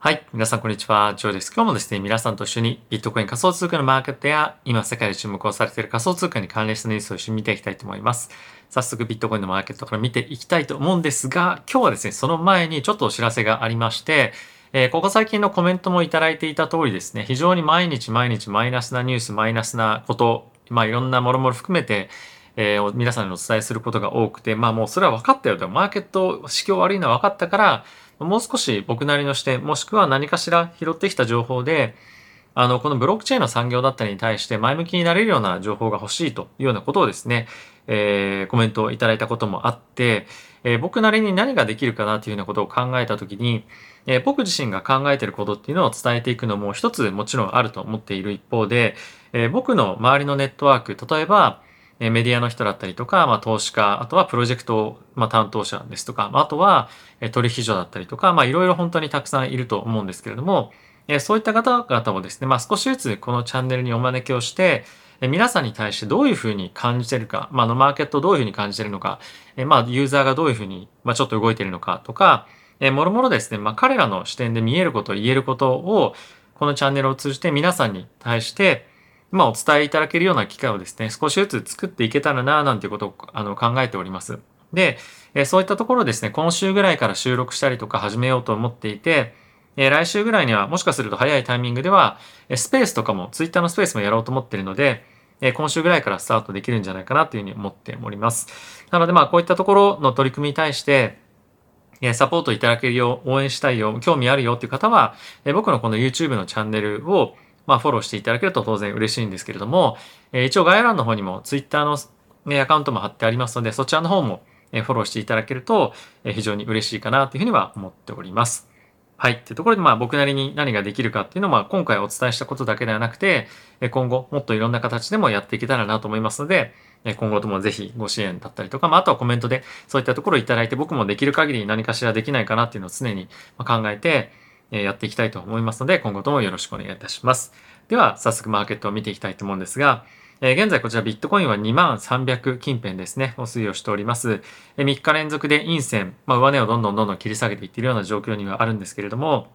はい。皆さん、こんにちは。ジョーです。今日もですね、皆さんと一緒にビットコイン仮想通貨のマーケットや、今世界で注目をされている仮想通貨に関連したニュースを一緒に見ていきたいと思います。早速、ビットコインのマーケットから見ていきたいと思うんですが、今日はですね、その前にちょっとお知らせがありまして、えー、ここ最近のコメントもいただいていた通りですね、非常に毎日毎日マイナスなニュース、マイナスなこと、まあいろんなもろもろ含めて、えー、皆さんにお伝えすることが多くて、まあもうそれは分かったよと、マーケット、市況悪いのは分かったから、もう少し僕なりの視点、もしくは何かしら拾ってきた情報で、あの、このブロックチェーンの産業だったりに対して前向きになれるような情報が欲しいというようなことをですね、えー、コメントをいただいたこともあって、えー、僕なりに何ができるかなというようなことを考えたときに、えー、僕自身が考えていることっていうのを伝えていくのも一つもちろんあると思っている一方で、え、僕の周りのネットワーク、例えば、えメディアの人だったりとか、まあ、投資家、あとはプロジェクト、まあ、担当者ですとか、あとはえ取引所だったりとか、まあ、いろいろ本当にたくさんいると思うんですけれども、えそういった方々もですね、まあ、少しずつこのチャンネルにお招きをしてえ、皆さんに対してどういうふうに感じてるか、まあ、のマーケットどういうふうに感じてるのか、えまあ、ユーザーがどういうふうに、まあ、ちょっと動いてるのかとか、えもろもろですね、まあ、彼らの視点で見えること、言えることを、このチャンネルを通じて皆さんに対して、まあ、お伝えいただけるような機会をですね、少しずつ作っていけたらな、なんていうことをあの考えております。で、えそういったところですね、今週ぐらいから収録したりとか始めようと思っていて、え来週ぐらいにはもしかすると早いタイミングでは、えスペースとかも、ツイッターのスペースもやろうと思っているので、え今週ぐらいからスタートできるんじゃないかなというふうに思っております。なのでまあこういったところの取り組みに対して、サポートいただけるよう、応援したいよ、興味あるよっていう方は、僕のこの YouTube のチャンネルをまあ、フォローしていただけると当然嬉しいんですけれども、え、一応概要欄の方にも Twitter の、ね、アカウントも貼ってありますので、そちらの方もフォローしていただけると非常に嬉しいかなというふうには思っております。はい。というところで、まあ僕なりに何ができるかっていうのは、まあ今回お伝えしたことだけではなくて、今後もっといろんな形でもやっていけたらなと思いますので、今後ともぜひご支援だったりとか、まああとはコメントでそういったところをいただいて、僕もできる限り何かしらできないかなっていうのを常に考えてやっていきたいと思いますので、今後ともよろしくお願いいたします。では、早速マーケットを見ていきたいと思うんですが、え、現在こちらビットコインは2万300近辺ですね、お推移をしております。え、3日連続で陰線、まあ、上値をどんどんどんどん切り下げていっているような状況にはあるんですけれども、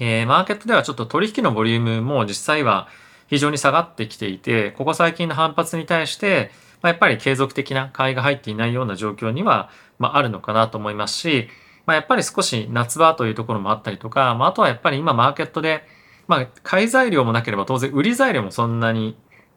えー、マーケットではちょっと取引のボリュームも実際は非常に下がってきていて、ここ最近の反発に対して、まあ、やっぱり継続的な買いが入っていないような状況には、まあ、あるのかなと思いますし、まあ、やっぱり少し夏場というところもあったりとか、まあ、あとはやっぱり今マーケットでまあ、買い材料もなければ当然売り材料もそんなに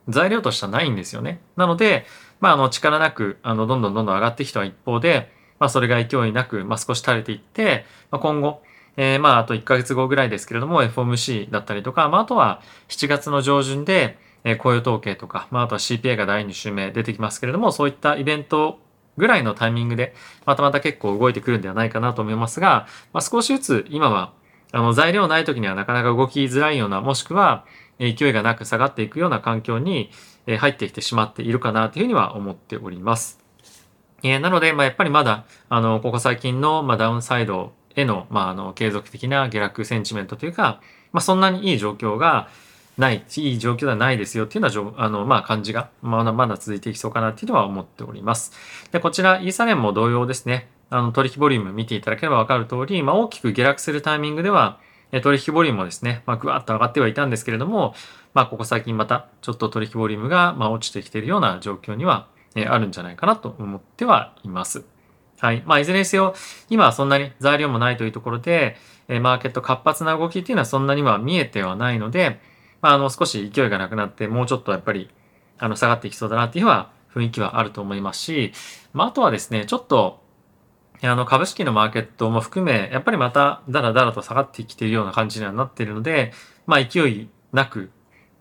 材料としてはないんですよね。なので、まあ、あの、力なく、あの、どんどんどんどん上がってきた一方で、まあ、それが勢いなく、まあ、少し垂れていって、まあ、今後、えー、まあ、あと1ヶ月後ぐらいですけれども、FOMC だったりとか、まあ、あとは7月の上旬で、え、雇用統計とか、まあ、あとは CPA が第2週目出てきますけれども、そういったイベントぐらいのタイミングで、またまた結構動いてくるんではないかなと思いますが、まあ、少しずつ今は、あの、材料ない時にはなかなか動きづらいような、もしくは、勢いがなく下がっていくような環境に入ってきてしまっているかなというふうには思っております。えー、なので、まあ、やっぱりまだ、あの、ここ最近の、まあ、ダウンサイドへの、まあ、あの、継続的な下落センチメントというか、まあ、そんなにいい状況がない、いい状況ではないですよっていうような、あの、まあ、感じが、まだまだ続いていきそうかなっていうのは思っております。で、こちら、イーサレンも同様ですね。あの、取引ボリューム見ていただければわかる通り、まあ、大きく下落するタイミングでは、取引ボリュームもですね、まあ、ぐわっと上がってはいたんですけれども、まあ、ここ最近また、ちょっと取引ボリュームが、まあ、落ちてきているような状況には、えあるんじゃないかなと思ってはいます。はい。まあ、いずれにせよ、今はそんなに材料もないというところで、えマーケット活発な動きっていうのはそんなには見えてはないので、まあ、あの、少し勢いがなくなって、もうちょっとやっぱり、あの、下がっていきそうだなっていうのは、雰囲気はあると思いますし、まあ、あとはですね、ちょっと、あの、株式のマーケットも含め、やっぱりまただらだらと下がってきているような感じにはなっているので、まあ勢いなく、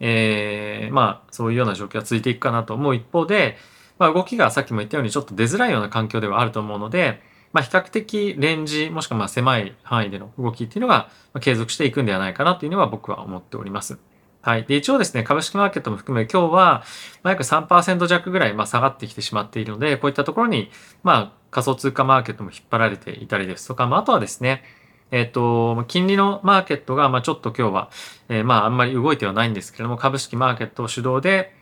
えー、まあそういうような状況が続いていくかなと思う一方で、まあ動きがさっきも言ったようにちょっと出づらいような環境ではあると思うので、まあ比較的レンジ、もしくはまあ狭い範囲での動きっていうのが継続していくんではないかなというのは僕は思っております。はい。で、一応ですね、株式マーケットも含め今日は、ま、約3%弱ぐらい、ま、下がってきてしまっているので、こういったところに、まあ、仮想通貨マーケットも引っ張られていたりですとか、まあ、あとはですね、えっ、と、金利のマーケットが、まあ、ちょっと今日は、えー、まあ、あんまり動いてはないんですけれども、株式マーケットを主導で、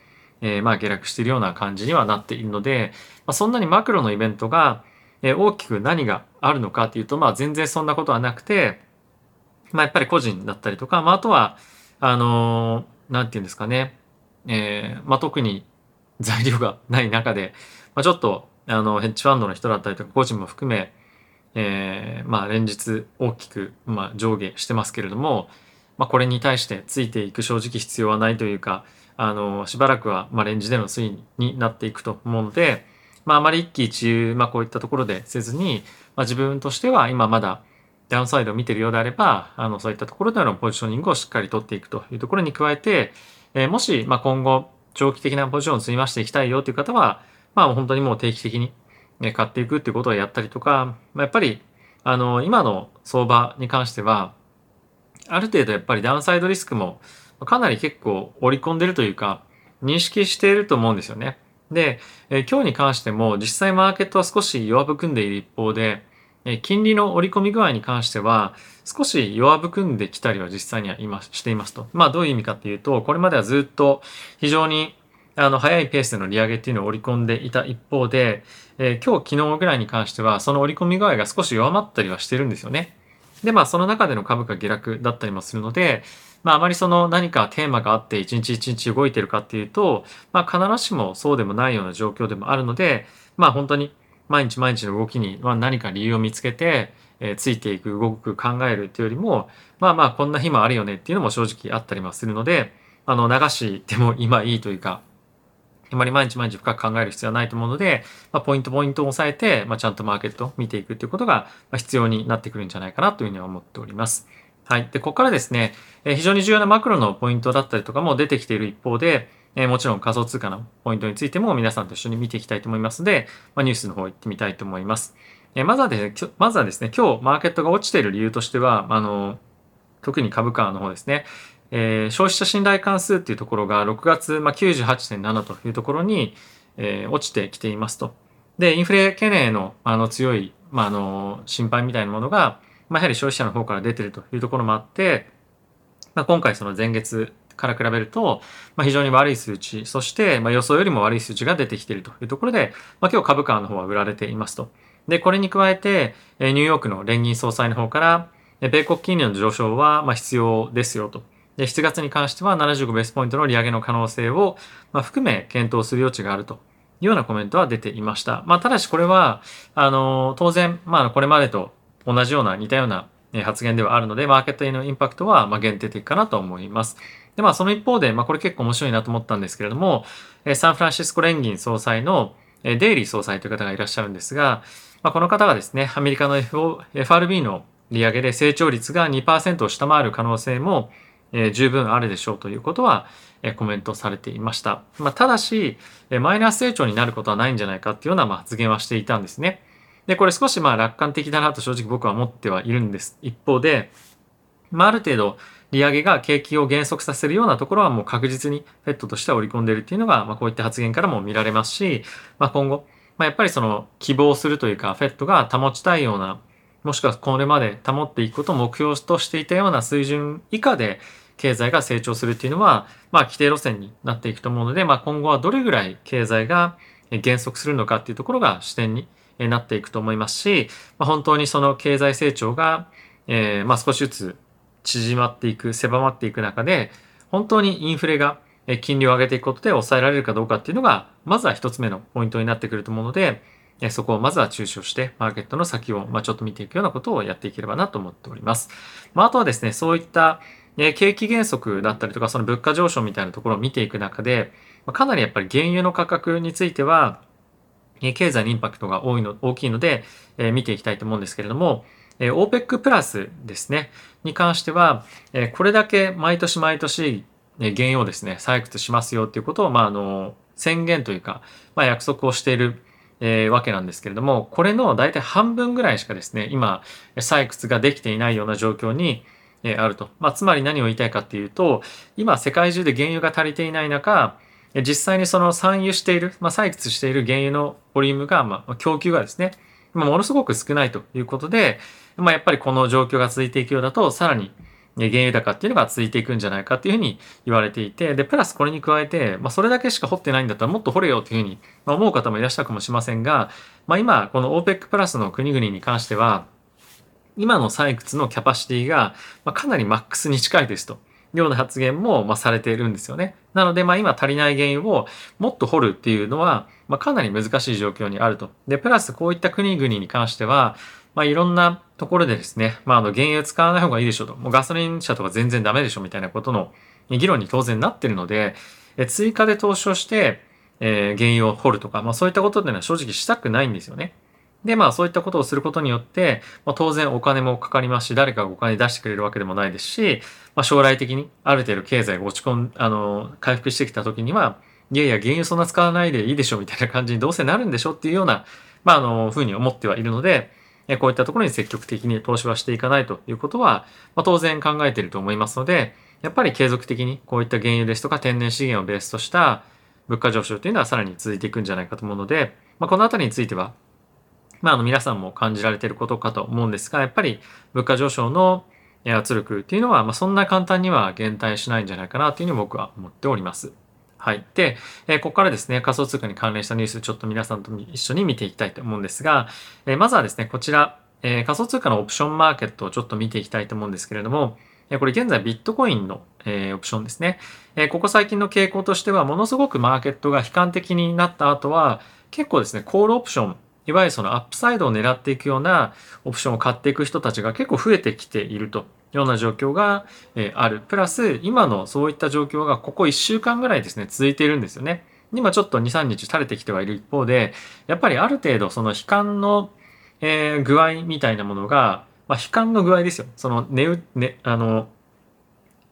えー、まあ、下落しているような感じにはなっているので、まあ、そんなにマクロのイベントが、え、大きく何があるのかっていうと、まあ、全然そんなことはなくて、まあ、やっぱり個人だったりとか、まあ、あとは、あのー、なんていうんですかね、えー、まあ、特に材料がない中で、まあ、ちょっと、あの、ヘッジファンドの人だったりとか、個人も含め、えー、まあ、連日大きく、まあ、上下してますけれども、まあ、これに対してついていく正直必要はないというか、あの、しばらくは、まあ、レンジでの推移になっていくと思うので、まあ、あまり一喜一憂、まあ、こういったところでせずに、まあ、自分としては今まだダウンサイドを見ているようであれば、あの、そういったところでのポジショニングをしっかり取っていくというところに加えて、え、もし、ま、今後、長期的なポジションを積み増していきたいよという方は、まあ、本当にもう定期的に買っていくっていうことをやったりとか、ま、やっぱり、あの、今の相場に関しては、ある程度やっぱりダウンサイドリスクもかなり結構織り込んでるというか、認識していると思うんですよね。で、え、今日に関しても実際マーケットは少し弱含んでいる一方で、金利の織り込み具合に関しては少し弱含んできたりは実際には今していますと。まあどういう意味かっていうと、これまではずっと非常にあの早いペースでの利上げっていうのを織り込んでいた一方で、えー、今日昨日ぐらいに関してはその織り込み具合が少し弱まったりはしてるんですよね。で、まあその中での株価下落だったりもするので、まああまりその何かテーマがあって一日一日動いてるかっていうと、まあ必ずしもそうでもないような状況でもあるので、まあ本当に毎日毎日の動きに何か理由を見つけて、えー、ついていく、動く、考えるっていうよりも、まあまあこんな日もあるよねっていうのも正直あったりもするので、あの流しても今いいというか、あまり毎日毎日深く考える必要はないと思うので、まあ、ポイントポイントを押さえて、まあ、ちゃんとマーケットを見ていくっていうことが必要になってくるんじゃないかなというふうには思っております。はい。で、ここからですね、非常に重要なマクロのポイントだったりとかも出てきている一方で、えもちろん仮想通貨のポイントについても皆さんと一緒に見ていきたいと思いますので、ま、ニュースの方行ってみたいと思います。えまずはですね、まずはですね、今日マーケットが落ちている理由としては、あの、特に株価の方ですね、えー、消費者信頼関数っていうところが6月、まあ、98.7というところに、えー、落ちてきていますと。で、インフレ懸念のあの強い、まあ、あの心配みたいなものが、まあ、やはり消費者の方から出てるというところもあって、まあ、今回その前月から比べると、まあ、非常に悪い数値、そして、まあ、予想よりも悪い数値が出てきているというところで、まあ、今日株価の方は売られていますと。で、これに加えて、ニューヨークの連銀総裁の方から、米国金利の上昇はま必要ですよと。で、7月に関しては75ベースポイントの利上げの可能性を、ま含め検討する余地があるというようなコメントは出ていました。まあ、ただしこれは、あの、当然、まあ、これまでと同じような似たような発言ではあるので、マーケットへのインパクトはま限定的かなと思います。で、まあその一方で、まあこれ結構面白いなと思ったんですけれども、サンフランシスコ連銀総裁のデイリー総裁という方がいらっしゃるんですが、まあ、この方がですね、アメリカの FRB の利上げで成長率が2%を下回る可能性も、十分あるでしょうということは、コメントされていました。まあ、ただし、マイナス成長になることはないんじゃないかっていうような発言はしていたんですね。で、これ少しまあ楽観的だなと正直僕は思ってはいるんです。一方で、まあ、ある程度利上げが景気を減速させるようなところはもう確実にフェットとしては織り込んでいるっていうのが、まあ、こういった発言からも見られますし、まあ、今後、まあ、やっぱりその希望するというか、フェットが保ちたいような、もしくはこれまで保っていくことを目標としていたような水準以下で経済が成長するっていうのは、まあ、規定路線になっていくと思うので、まあ、今後はどれぐらい経済が減速するのかっていうところが視点になっていくと思いますし、まあ、本当にその経済成長が、えー、まあ少しずつ縮まっていく、狭まっていく中で、本当にインフレが金利を上げていくことで抑えられるかどうかっていうのが、まずは一つ目のポイントになってくると思うので、そこをまずは注視をして、マーケットの先を、ま、ちょっと見ていくようなことをやっていければなと思っております。まあ、あとはですね、そういった、景気減速だったりとか、その物価上昇みたいなところを見ていく中で、かなりやっぱり原油の価格については、経済のインパクトが多いの大きいので、見ていきたいと思うんですけれども、え OPEC プラスですね、に関しては、えこれだけ毎年毎年、え原油をですね、採掘しますよっていうことを、まあ、あの、宣言というか、まあ、約束をしている、え、わけなんですけれども、これの大体半分ぐらいしかですね、今、採掘ができていないような状況に、えあると。まあ、つまり何を言いたいかっていうと、今世界中で原油が足りていない中、実際にその産油している、まあ、採掘している原油のボリュームが、まあ、供給がですね、まあ、ものすごく少ないということで、まあ、やっぱりこの状況が続いていくようだと、さらに原油高っていうのが続いていくんじゃないかっていうふうに言われていて、で、プラスこれに加えて、まあ、それだけしか掘ってないんだったらもっと掘れよっていうふうに思う方もいらっしゃるかもしれませんが、まあ、今、この OPEC プラスの国々に関しては、今の採掘のキャパシティが、かなりマックスに近いですと。ような発言も、まされているんですよね。なので、まあ、今足りない原油をもっと掘るっていうのは、まあ、かなり難しい状況にあると。で、プラスこういった国々に関しては、まあ、いろんなところでですね、まあ、あの、原油使わない方がいいでしょと。もうガソリン車とか全然ダメでしょみたいなことの議論に当然なってるので、え追加で投資をして、えー、原油を掘るとか、まあ、そういったことっていうのは正直したくないんですよね。で、まあそういったことをすることによって、まあ、当然お金もかかりますし、誰かがお金出してくれるわけでもないですし、まあ、将来的にある程度経済が落ち込ん、あの、回復してきた時には、いやいや、原油そんな使わないでいいでしょみたいな感じにどうせなるんでしょっていうような、まあ、あの、ふうに思ってはいるので、こういったところに積極的に投資はしていかないということは、まあ、当然考えていると思いますので、やっぱり継続的にこういった原油ですとか天然資源をベースとした物価上昇というのはさらに続いていくんじゃないかと思うので、まあ、このあたりについては、まあ、あの皆さんも感じられていることかと思うんですが、やっぱり物価上昇の圧力っていうのは、まあ、そんな簡単には減退しないんじゃないかなというふうに僕は思っております。はい。で、えここからですね、仮想通貨に関連したニュース、ちょっと皆さんと一緒に見ていきたいと思うんですが、えまずはですね、こちら、え仮想通貨のオプションマーケットをちょっと見ていきたいと思うんですけれども、えこれ現在ビットコインの、えオプションですね。えここ最近の傾向としては、ものすごくマーケットが悲観的になった後は、結構ですね、コールオプション、いわゆるそのアップサイドを狙っていくようなオプションを買っていく人たちが結構増えてきているというような状況がある。プラス、今のそういった状況がここ1週間ぐらいですね、続いているんですよね。今ちょっと2、3日垂れてきてはいる一方で、やっぱりある程度その悲観の、え具合みたいなものが、まあ、悲観の具合ですよ。その値、ね、あの、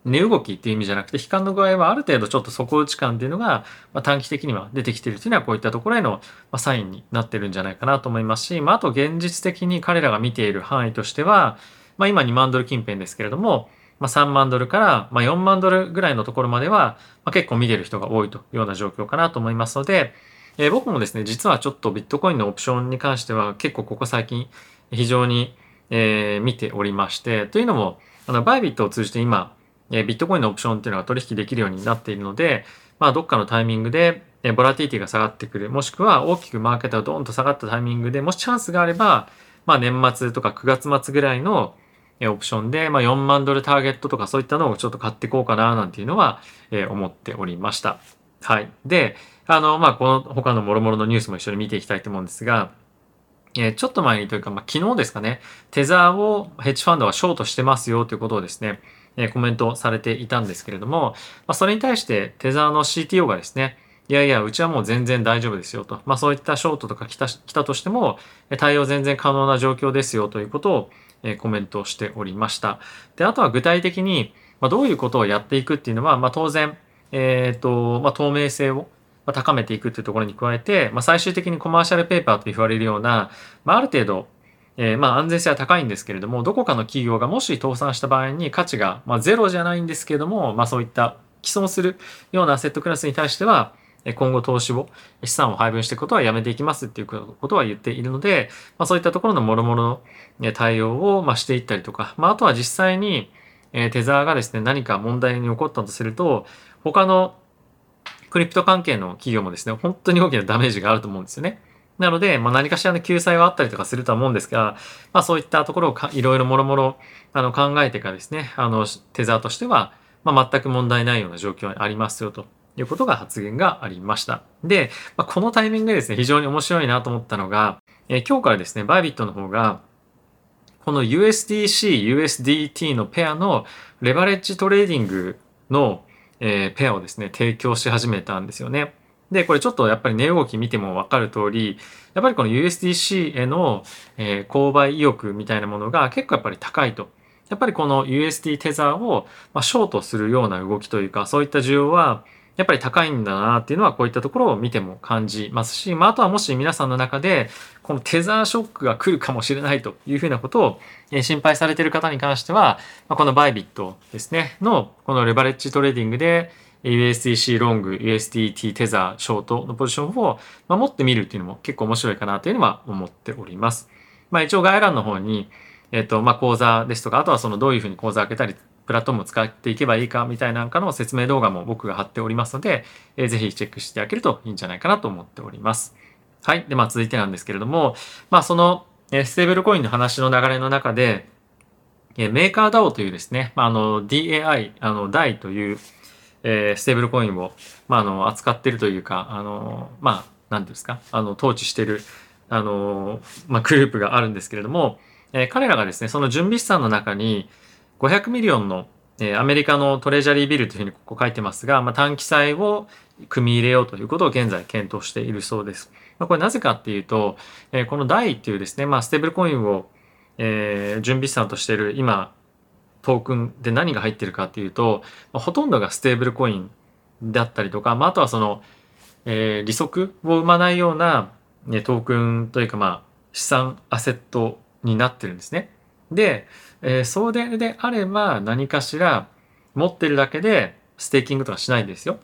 値動きっていう意味じゃなくて、悲観の具合はある程度ちょっと底打ち感っていうのが、まあ、短期的には出てきているというのはこういったところへの、まあ、サインになってるんじゃないかなと思いますし、まあ、あと現実的に彼らが見ている範囲としては、まあ、今2万ドル近辺ですけれども、まあ、3万ドルから、まあ、4万ドルぐらいのところまでは、まあ、結構見てる人が多いというような状況かなと思いますので、えー、僕もですね、実はちょっとビットコインのオプションに関しては結構ここ最近非常に、えー、見ておりまして、というのも、あのバイビットを通じて今、えビットコインのオプションっていうのが取引できるようになっているので、まあ、どっかのタイミングで、えボラティティが下がってくる、もしくは大きくマーケットがドーンと下がったタイミングでもしチャンスがあれば、まあ、年末とか9月末ぐらいのオプションで、まあ、4万ドルターゲットとかそういったのをちょっと買っていこうかななんていうのは、え思っておりました。はい。で、あの、まあ、この他の諸々のニュースも一緒に見ていきたいと思うんですが、え、ちょっと前にというか、まあ、昨日ですかね、テザーをヘッジファンドはショートしてますよということをですね、え、コメントされていたんですけれども、ま、それに対してテザーの CTO がですね、いやいや、うちはもう全然大丈夫ですよと。まあそういったショートとか来た来たとしても、対応全然可能な状況ですよということを、え、コメントしておりました。で、あとは具体的に、ま、どういうことをやっていくっていうのは、まあ当然、えっ、ー、と、まあ透明性を高めていくっていうところに加えて、まあ、最終的にコマーシャルペーパーと言われるような、まあ、ある程度、えー、まあ安全性は高いんですけれども、どこかの企業がもし倒産した場合に価値が、まあ、ゼロじゃないんですけれども、まあそういった既存するようなアセットクラスに対しては、今後投資を、資産を配分していくことはやめていきますっていうことは言っているので、まあ、そういったところの諸々の対応をましていったりとか、まあ、あとは実際にテザーがですね、何か問題に起こったとすると、他のクリプト関係の企業もですね、本当に大きなダメージがあると思うんですよね。なので、まあ、何かしらの救済はあったりとかするとは思うんですが、まあ、そういったところをいろいろもろもろあの考えてからですね、あの、テザーとしては、まあ、全く問題ないような状況にありますよということが発言がありました。で、まあ、このタイミングでですね、非常に面白いなと思ったのが、えー、今日からですね、 Bybit の方が、この USDC、USDT のペアのレバレッジトレーディングの、えー、ペアをですね、提供し始めたんですよね。で、これちょっとやっぱり値動き見てもわかる通り、やっぱりこの USDC への、え、購買意欲みたいなものが結構やっぱり高いと。やっぱりこの USD テザーを、ま、ショートするような動きというか、そういった需要は、やっぱり高いんだなっていうのはこういったところを見ても感じますし、まあ、あとはもし皆さんの中でこのテザーショックが来るかもしれないというふうなことを心配されている方に関しては、この Bybit ですね、のこのレバレッジトレーディングで USDC ロング、USDT テザー、ショートのポジションを持ってみるっていうのも結構面白いかなというのは思っております。まあ一応概要欄の方に、えっ、と、まあ口座ですとか、あとはそのどういうふうに口座開けたり、プラットフォームを使っていけばいいかみたいなんかの説明動画も僕が貼っておりますので、えー、ぜひチェックしていただけるといいんじゃないかなと思っております。はい。で、まあ続いてなんですけれども、まあその、えステーブルコインの話の流れの中で、えメーカー DAO というですね、まあ、あの DAI、あの DAI という、えー、ステーブルコインを、まあ、あの扱っているというか、あのまあ、なんですか、あの統治している、あのまあ、グループがあるんですけれども、えー、彼らがですね、その準備資産の中に500 million の、えー、アメリカの Treasury bill というふうにここ書いてますが、まあ、短期債を組み入れようということを現在検討しているそうです。まあ、これなぜかっていうと、えー、この DAI っていうですね、まあ、ステーブルコインをえー、準備資産としている今トークンで何が入ってるかっていうと、まあ、ほとんどがステーブルコインだったりとか、まあ、あとはその、えー、利息を生まないような、ね、トークンというかまあ資産アセットになってるんですね。で、えー、それであれば何かしら持ってるだけでステーキングとかしないんですよ。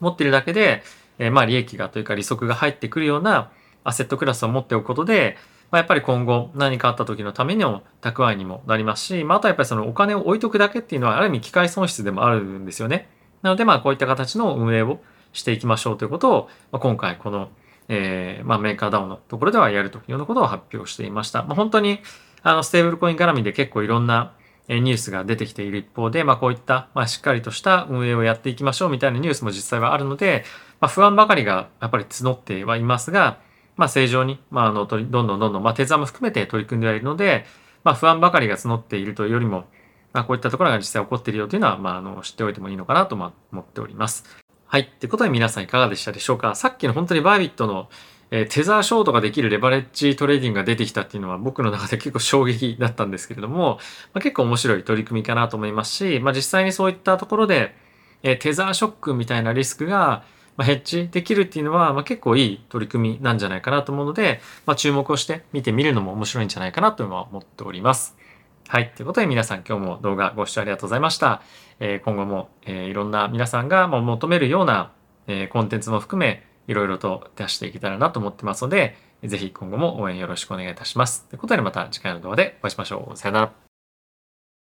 持ってるだけで、えー、まあ利益がというか利息が入ってくるようなアセットクラスを持っておくことで、まあ、やっぱり今後何かあった時のための蓄えにもなりますし、まあ、あとはやっぱりそのお金を置いとくだけっていうのはある意味機械損失でもあるんですよね。なのでまあこういった形の運営をしていきましょうということを、まあ、今回この、えーまあ、メーカーダウンのところではやるというようなことを発表していました。まあ、本当にあのステーブルコイン絡みで結構いろんなニュースが出てきている一方で、まあ、こういった、まあ、しっかりとした運営をやっていきましょうみたいなニュースも実際はあるので、まあ、不安ばかりがやっぱり募ってはいますが、まあ、正常に、まあ、あのどんどんどんどん、まあ、手座も含めて取り組んでいるので、まあ、不安ばかりが募っているというよりも、まあ、こういったところが実際起こっているよというのは、まあ、あの知っておいてもいいのかなと思っております。はい。ってことで皆さんいかがでしたでしょうか？さっきの本当に Bybit の、えー、テザーショートができるレバレッジトレーディングが出てきたっていうのは僕の中で結構衝撃だったんですけれども、まあ、結構面白い取り組みかなと思いますし、まあ、実際にそういったところで、えー、テザーショックみたいなリスクが、まあ、ヘッジできるっていうのは、まあ、結構いい取り組みなんじゃないかなと思うので、まあ、注目をして見てみるのも面白いんじゃないかなとは思っております。はい。ということで皆さん今日も動画ご視聴ありがとうございました。えー、今後も、えー、いろんな皆さんが求めるような、えー、コンテンツも含め、いろいろと出していけたらなと思ってますので、ぜひ今後も応援よろしくお願いいたします。ということでまた次回の動画でお会いしましょう。さよなら。